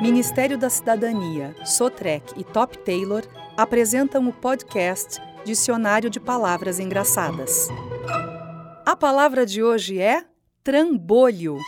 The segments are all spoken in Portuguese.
Ministério da Cidadania, Sotrec e Top Taylor apresentam o podcast Dicionário de Palavras Engraçadas. A palavra de hoje é trambolho.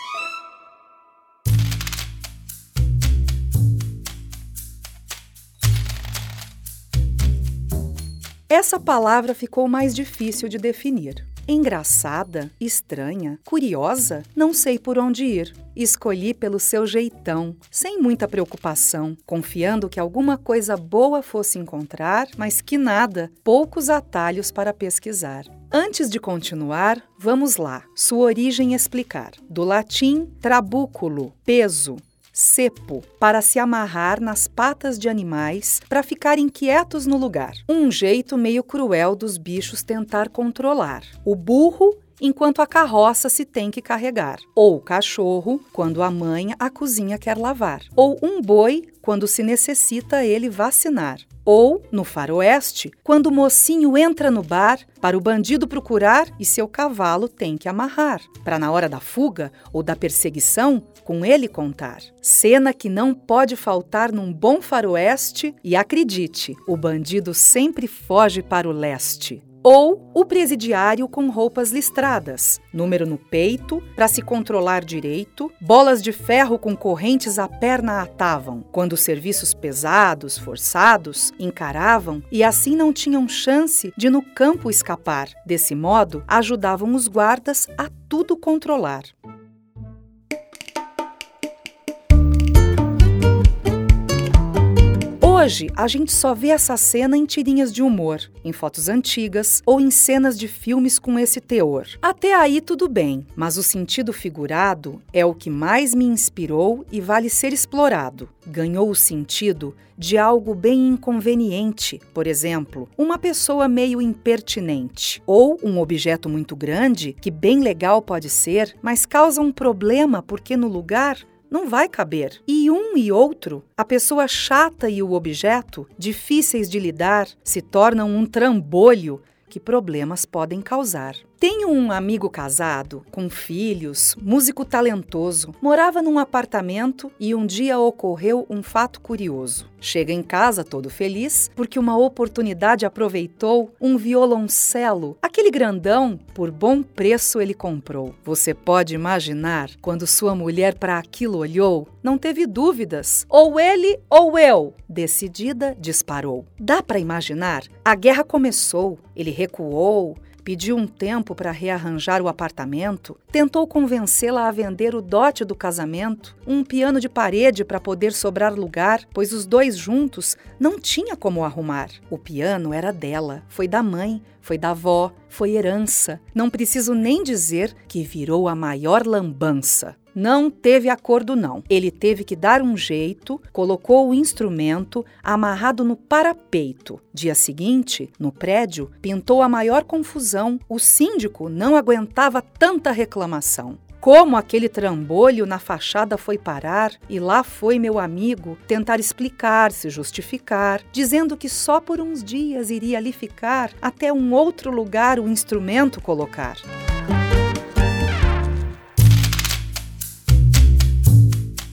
Essa palavra ficou mais difícil de definir. Engraçada, estranha, curiosa, não sei por onde ir. Escolhi pelo seu jeitão, sem muita preocupação, confiando que alguma coisa boa fosse encontrar, mas que nada, poucos atalhos para pesquisar. Antes de continuar, vamos lá. Sua origem explicar. Do latim trabúculo, peso, cepo, para se amarrar nas patas de animais para ficarem quietos no lugar. Um jeito meio cruel dos bichos tentar controlar. O burro enquanto a carroça se tem que carregar, ou o cachorro, quando a mãe a cozinha quer lavar, ou um boi, quando se necessita ele vacinar. Ou, no faroeste, quando o mocinho entra no bar para o bandido procurar e seu cavalo tem que amarrar, para na hora da fuga ou da perseguição, com ele contar. Cena que não pode faltar num bom faroeste e acredite, o bandido sempre foge para o leste ou o presidiário com roupas listradas, número no peito para se controlar direito, bolas de ferro com correntes à perna atavam, quando serviços pesados, forçados, encaravam e assim não tinham chance de no campo escapar. Desse modo, ajudavam os guardas a tudo controlar. Hoje, a gente só vê essa cena em tirinhas de humor, em fotos antigas ou em cenas de filmes com esse teor. Até aí tudo bem, mas o sentido figurado é o que mais me inspirou e vale ser explorado. Ganhou o sentido de algo bem inconveniente, por exemplo, uma pessoa meio impertinente, ou um objeto muito grande que bem legal pode ser, mas causa um problema porque no lugar não vai caber. E um e outro, a pessoa chata e o objeto, difíceis de lidar, se tornam um trambolho que problemas podem causar. Tenho um amigo casado, com filhos, músico talentoso, morava num apartamento e um dia ocorreu um fato curioso. Chega em casa todo feliz porque uma oportunidade aproveitou um violoncelo, aquele grandão, por bom preço ele comprou. Você pode imaginar quando sua mulher para aquilo olhou, não teve dúvidas, ou ele ou eu. Decidida, disparou. Dá para imaginar? A guerra começou, ele recuou, pediu um tempo para rearranjar o apartamento, tentou convencê-la a vender o dote do casamento, um piano de parede para poder sobrar lugar, pois os dois juntos não tinha como arrumar. O piano era dela, foi da mãe, foi da avó, foi herança. Não preciso nem dizer que virou a maior lambança. Não teve acordo, não. Ele teve que dar um jeito, colocou o instrumento amarrado no parapeito. Dia seguinte, no prédio, pintou a maior confusão. O síndico não aguentava tanta reclamação. Como aquele trambolho na fachada foi parar e lá foi meu amigo tentar explicar, se justificar, dizendo que só por uns dias iria ali ficar até um outro lugar o instrumento colocar.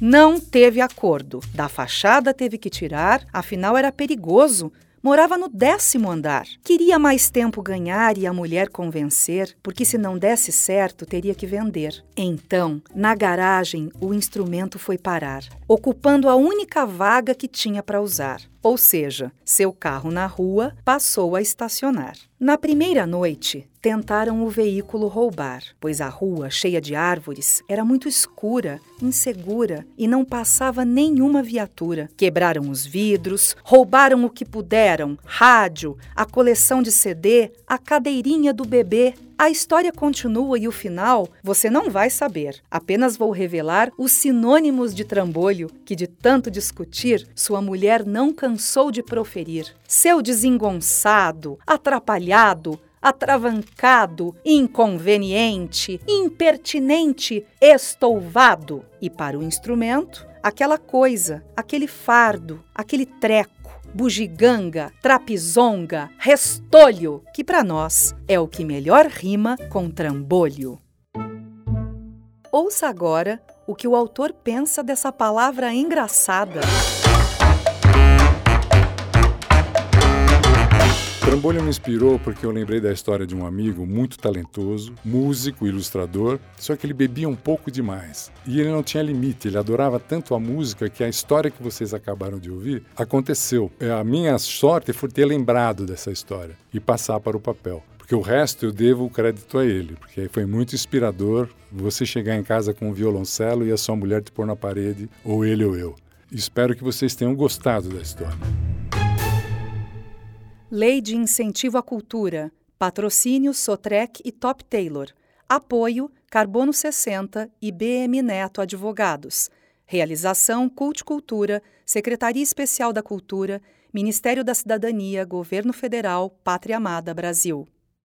Não teve acordo. Da fachada teve que tirar, afinal era perigoso. Morava no décimo andar. Queria mais tempo ganhar e a mulher convencer, porque se não desse certo, teria que vender. Então, na garagem, o instrumento foi parar, ocupando a única vaga que tinha para usar. Ou seja, seu carro na rua passou a estacionar. Na primeira noite, tentaram o veículo roubar, pois a rua, cheia de árvores, era muito escura, insegura e não passava nenhuma viatura. Quebraram os vidros, roubaram o que puderam: rádio, a coleção de CD, a cadeirinha do bebê. A história continua e o final você não vai saber. Apenas vou revelar os sinônimos de trambolho que, de tanto discutir, sua mulher não cansou de proferir. Seu desengonçado, atrapalhado, atravancado, inconveniente, impertinente, estouvado. E para o instrumento, aquela coisa, aquele fardo, aquele treco bugiganga, trapizonga, restolho, que para nós é o que melhor rima com trambolho. Ouça agora o que o autor pensa dessa palavra engraçada. Trambolho me inspirou porque eu lembrei da história de um amigo muito talentoso, músico, ilustrador, só que ele bebia um pouco demais. E ele não tinha limite, ele adorava tanto a música que a história que vocês acabaram de ouvir aconteceu. É, a minha sorte foi ter lembrado dessa história e passar para o papel porque o resto eu devo o crédito a ele, porque foi muito inspirador você chegar em casa com um violoncelo e a sua mulher te pôr na parede, ou ele ou eu. Espero que vocês tenham gostado da história. Lei de Incentivo à Cultura. Patrocínio Sotrec e Top Taylor. Apoio Carbono 60 e BM Neto Advogados. Realização Cult Cultura, Secretaria Especial da Cultura, Ministério da Cidadania, Governo Federal, Pátria Amada Brasil.